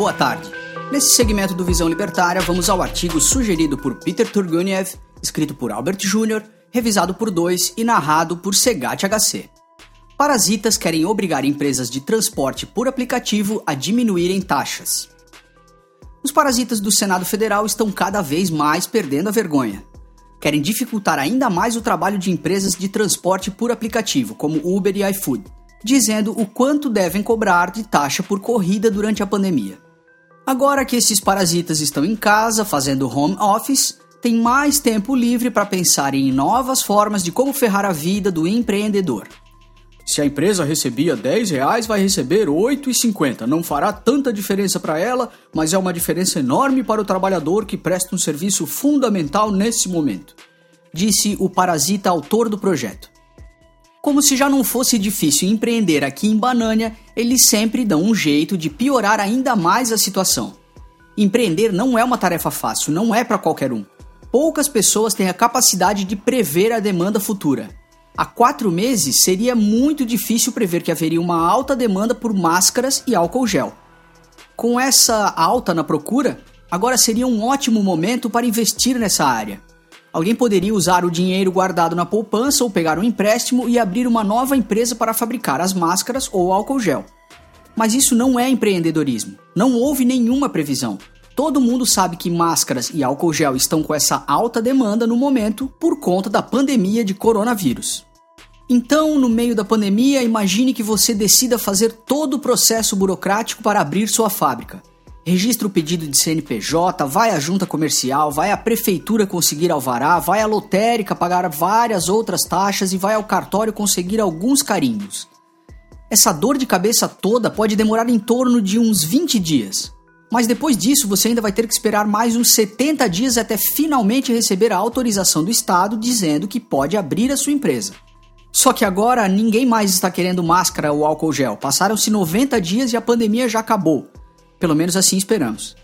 Boa tarde. Nesse segmento do Visão Libertária, vamos ao artigo sugerido por Peter Turguniev, escrito por Albert Jr., revisado por dois e narrado por Segat HC. Parasitas querem obrigar empresas de transporte por aplicativo a diminuírem taxas. Os parasitas do Senado Federal estão cada vez mais perdendo a vergonha. Querem dificultar ainda mais o trabalho de empresas de transporte por aplicativo, como Uber e iFood, dizendo o quanto devem cobrar de taxa por corrida durante a pandemia. Agora que esses parasitas estão em casa fazendo home office, tem mais tempo livre para pensar em novas formas de como ferrar a vida do empreendedor. Se a empresa recebia 10 reais, vai receber 8,50. Não fará tanta diferença para ela, mas é uma diferença enorme para o trabalhador que presta um serviço fundamental nesse momento, disse o parasita autor do projeto. Como se já não fosse difícil empreender aqui em Banânia, eles sempre dão um jeito de piorar ainda mais a situação. Empreender não é uma tarefa fácil, não é para qualquer um. Poucas pessoas têm a capacidade de prever a demanda futura. Há quatro meses seria muito difícil prever que haveria uma alta demanda por máscaras e álcool gel. Com essa alta na procura, agora seria um ótimo momento para investir nessa área. Alguém poderia usar o dinheiro guardado na poupança ou pegar um empréstimo e abrir uma nova empresa para fabricar as máscaras ou álcool gel. Mas isso não é empreendedorismo. Não houve nenhuma previsão. Todo mundo sabe que máscaras e álcool gel estão com essa alta demanda no momento por conta da pandemia de coronavírus. Então, no meio da pandemia, imagine que você decida fazer todo o processo burocrático para abrir sua fábrica registra o pedido de CNPJ, vai à junta comercial, vai à prefeitura conseguir alvará, vai à lotérica pagar várias outras taxas e vai ao cartório conseguir alguns carimbos. Essa dor de cabeça toda pode demorar em torno de uns 20 dias. Mas depois disso você ainda vai ter que esperar mais uns 70 dias até finalmente receber a autorização do Estado dizendo que pode abrir a sua empresa. Só que agora ninguém mais está querendo máscara ou álcool gel. Passaram-se 90 dias e a pandemia já acabou. Pelo menos assim esperamos.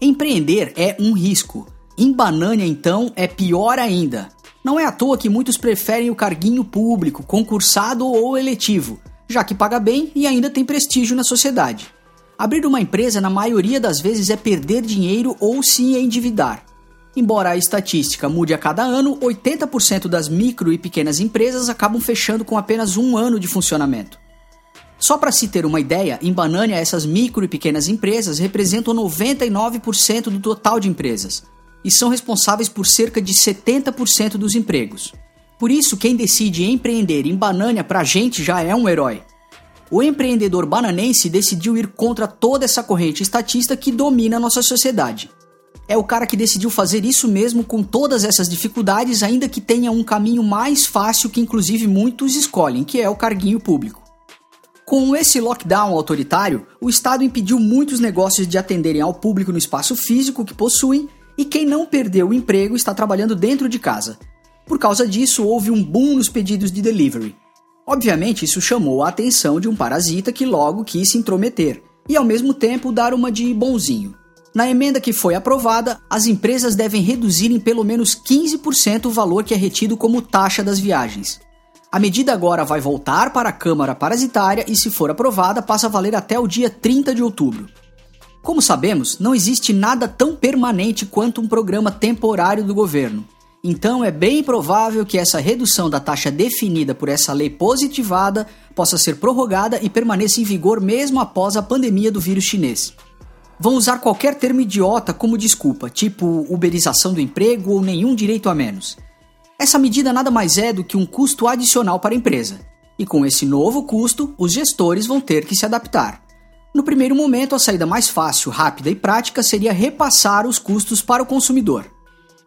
Empreender é um risco. Em Banânia, então, é pior ainda. Não é à toa que muitos preferem o carguinho público, concursado ou eletivo, já que paga bem e ainda tem prestígio na sociedade. Abrir uma empresa, na maioria das vezes, é perder dinheiro ou se endividar. Embora a estatística mude a cada ano, 80% das micro e pequenas empresas acabam fechando com apenas um ano de funcionamento. Só para se ter uma ideia, em Banânia essas micro e pequenas empresas representam 99% do total de empresas e são responsáveis por cerca de 70% dos empregos. Por isso, quem decide empreender em Banânia para a gente já é um herói. O empreendedor bananense decidiu ir contra toda essa corrente estatista que domina a nossa sociedade. É o cara que decidiu fazer isso mesmo com todas essas dificuldades, ainda que tenha um caminho mais fácil que inclusive muitos escolhem, que é o carguinho público. Com esse lockdown autoritário, o Estado impediu muitos negócios de atenderem ao público no espaço físico que possuem e quem não perdeu o emprego está trabalhando dentro de casa. Por causa disso, houve um boom nos pedidos de delivery. Obviamente, isso chamou a atenção de um parasita que logo quis se intrometer e, ao mesmo tempo, dar uma de bonzinho. Na emenda que foi aprovada, as empresas devem reduzir em pelo menos 15% o valor que é retido como taxa das viagens. A medida agora vai voltar para a Câmara Parasitária e, se for aprovada, passa a valer até o dia 30 de outubro. Como sabemos, não existe nada tão permanente quanto um programa temporário do governo. Então é bem provável que essa redução da taxa definida por essa lei positivada possa ser prorrogada e permaneça em vigor mesmo após a pandemia do vírus chinês. Vão usar qualquer termo idiota como desculpa, tipo uberização do emprego ou nenhum direito a menos. Essa medida nada mais é do que um custo adicional para a empresa. E com esse novo custo, os gestores vão ter que se adaptar. No primeiro momento, a saída mais fácil, rápida e prática seria repassar os custos para o consumidor.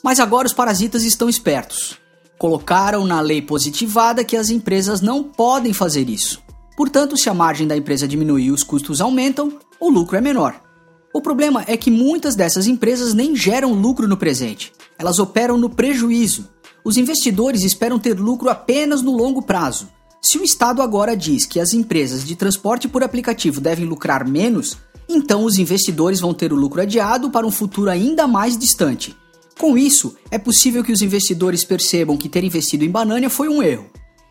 Mas agora os parasitas estão espertos. Colocaram na lei positivada que as empresas não podem fazer isso. Portanto, se a margem da empresa diminuir e os custos aumentam, o lucro é menor. O problema é que muitas dessas empresas nem geram lucro no presente. Elas operam no prejuízo os investidores esperam ter lucro apenas no longo prazo. Se o Estado agora diz que as empresas de transporte por aplicativo devem lucrar menos, então os investidores vão ter o lucro adiado para um futuro ainda mais distante. Com isso, é possível que os investidores percebam que ter investido em Banânia foi um erro.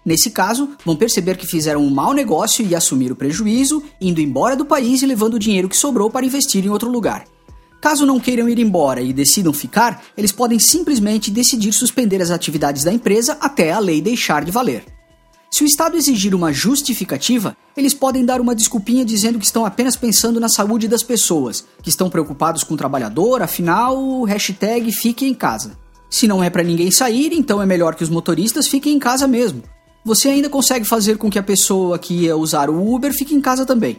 Nesse caso, vão perceber que fizeram um mau negócio e assumir o prejuízo, indo embora do país e levando o dinheiro que sobrou para investir em outro lugar. Caso não queiram ir embora e decidam ficar, eles podem simplesmente decidir suspender as atividades da empresa até a lei deixar de valer. Se o Estado exigir uma justificativa, eles podem dar uma desculpinha dizendo que estão apenas pensando na saúde das pessoas, que estão preocupados com o trabalhador, afinal, hashtag fique em casa. Se não é para ninguém sair, então é melhor que os motoristas fiquem em casa mesmo. Você ainda consegue fazer com que a pessoa que ia usar o Uber fique em casa também.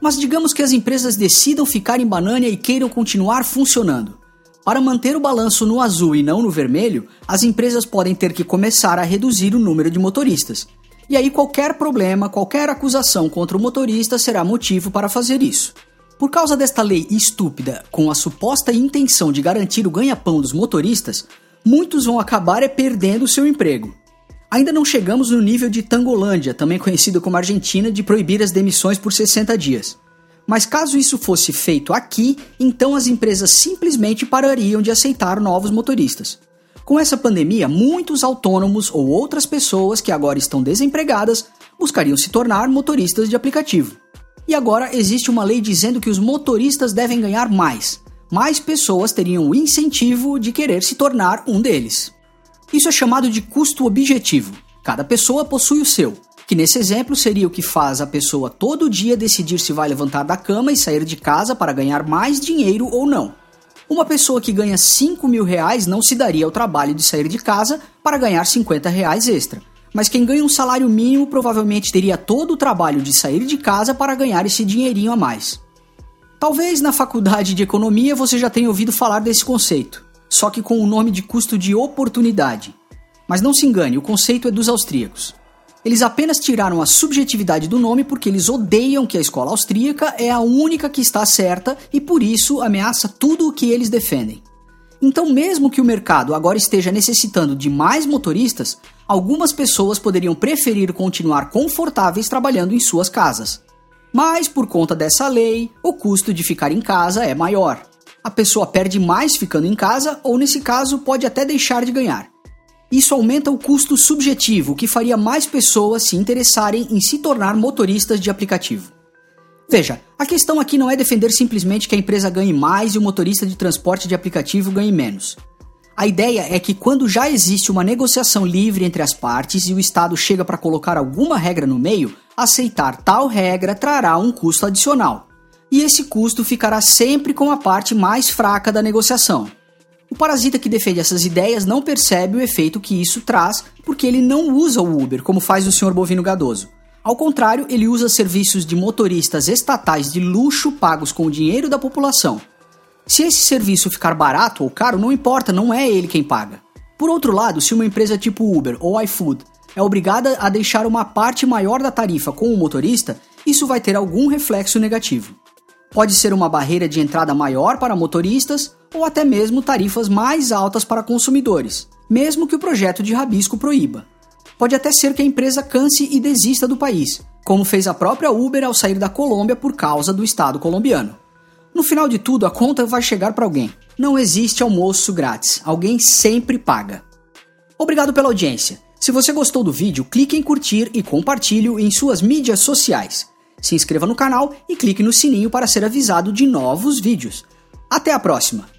Mas digamos que as empresas decidam ficar em banana e queiram continuar funcionando. Para manter o balanço no azul e não no vermelho, as empresas podem ter que começar a reduzir o número de motoristas. E aí qualquer problema, qualquer acusação contra o motorista será motivo para fazer isso. Por causa desta lei estúpida, com a suposta intenção de garantir o ganha-pão dos motoristas, muitos vão acabar é perdendo seu emprego. Ainda não chegamos no nível de Tangolândia, também conhecido como Argentina, de proibir as demissões por 60 dias. Mas caso isso fosse feito aqui, então as empresas simplesmente parariam de aceitar novos motoristas. Com essa pandemia, muitos autônomos ou outras pessoas que agora estão desempregadas buscariam se tornar motoristas de aplicativo. E agora existe uma lei dizendo que os motoristas devem ganhar mais. Mais pessoas teriam o incentivo de querer se tornar um deles. Isso é chamado de custo objetivo. Cada pessoa possui o seu que nesse exemplo seria o que faz a pessoa todo dia decidir se vai levantar da cama e sair de casa para ganhar mais dinheiro ou não. Uma pessoa que ganha 5 mil reais não se daria ao trabalho de sair de casa para ganhar 50 reais extra. Mas quem ganha um salário mínimo provavelmente teria todo o trabalho de sair de casa para ganhar esse dinheirinho a mais. Talvez na faculdade de economia você já tenha ouvido falar desse conceito, só que com o nome de custo de oportunidade. Mas não se engane, o conceito é dos austríacos. Eles apenas tiraram a subjetividade do nome porque eles odeiam que a escola austríaca é a única que está certa e por isso ameaça tudo o que eles defendem. Então, mesmo que o mercado agora esteja necessitando de mais motoristas, algumas pessoas poderiam preferir continuar confortáveis trabalhando em suas casas. Mas, por conta dessa lei, o custo de ficar em casa é maior. A pessoa perde mais ficando em casa, ou nesse caso, pode até deixar de ganhar. Isso aumenta o custo subjetivo, que faria mais pessoas se interessarem em se tornar motoristas de aplicativo. Veja, a questão aqui não é defender simplesmente que a empresa ganhe mais e o motorista de transporte de aplicativo ganhe menos. A ideia é que quando já existe uma negociação livre entre as partes e o Estado chega para colocar alguma regra no meio, aceitar tal regra trará um custo adicional. E esse custo ficará sempre com a parte mais fraca da negociação. O parasita que defende essas ideias não percebe o efeito que isso traz porque ele não usa o Uber como faz o Sr. Bovino Gadoso. Ao contrário, ele usa serviços de motoristas estatais de luxo pagos com o dinheiro da população. Se esse serviço ficar barato ou caro, não importa, não é ele quem paga. Por outro lado, se uma empresa tipo Uber ou iFood é obrigada a deixar uma parte maior da tarifa com o motorista, isso vai ter algum reflexo negativo. Pode ser uma barreira de entrada maior para motoristas ou até mesmo tarifas mais altas para consumidores, mesmo que o projeto de rabisco proíba. Pode até ser que a empresa canse e desista do país, como fez a própria Uber ao sair da Colômbia por causa do Estado colombiano. No final de tudo, a conta vai chegar para alguém. Não existe almoço grátis, alguém sempre paga. Obrigado pela audiência. Se você gostou do vídeo, clique em curtir e compartilhe em suas mídias sociais. Se inscreva no canal e clique no sininho para ser avisado de novos vídeos. Até a próxima!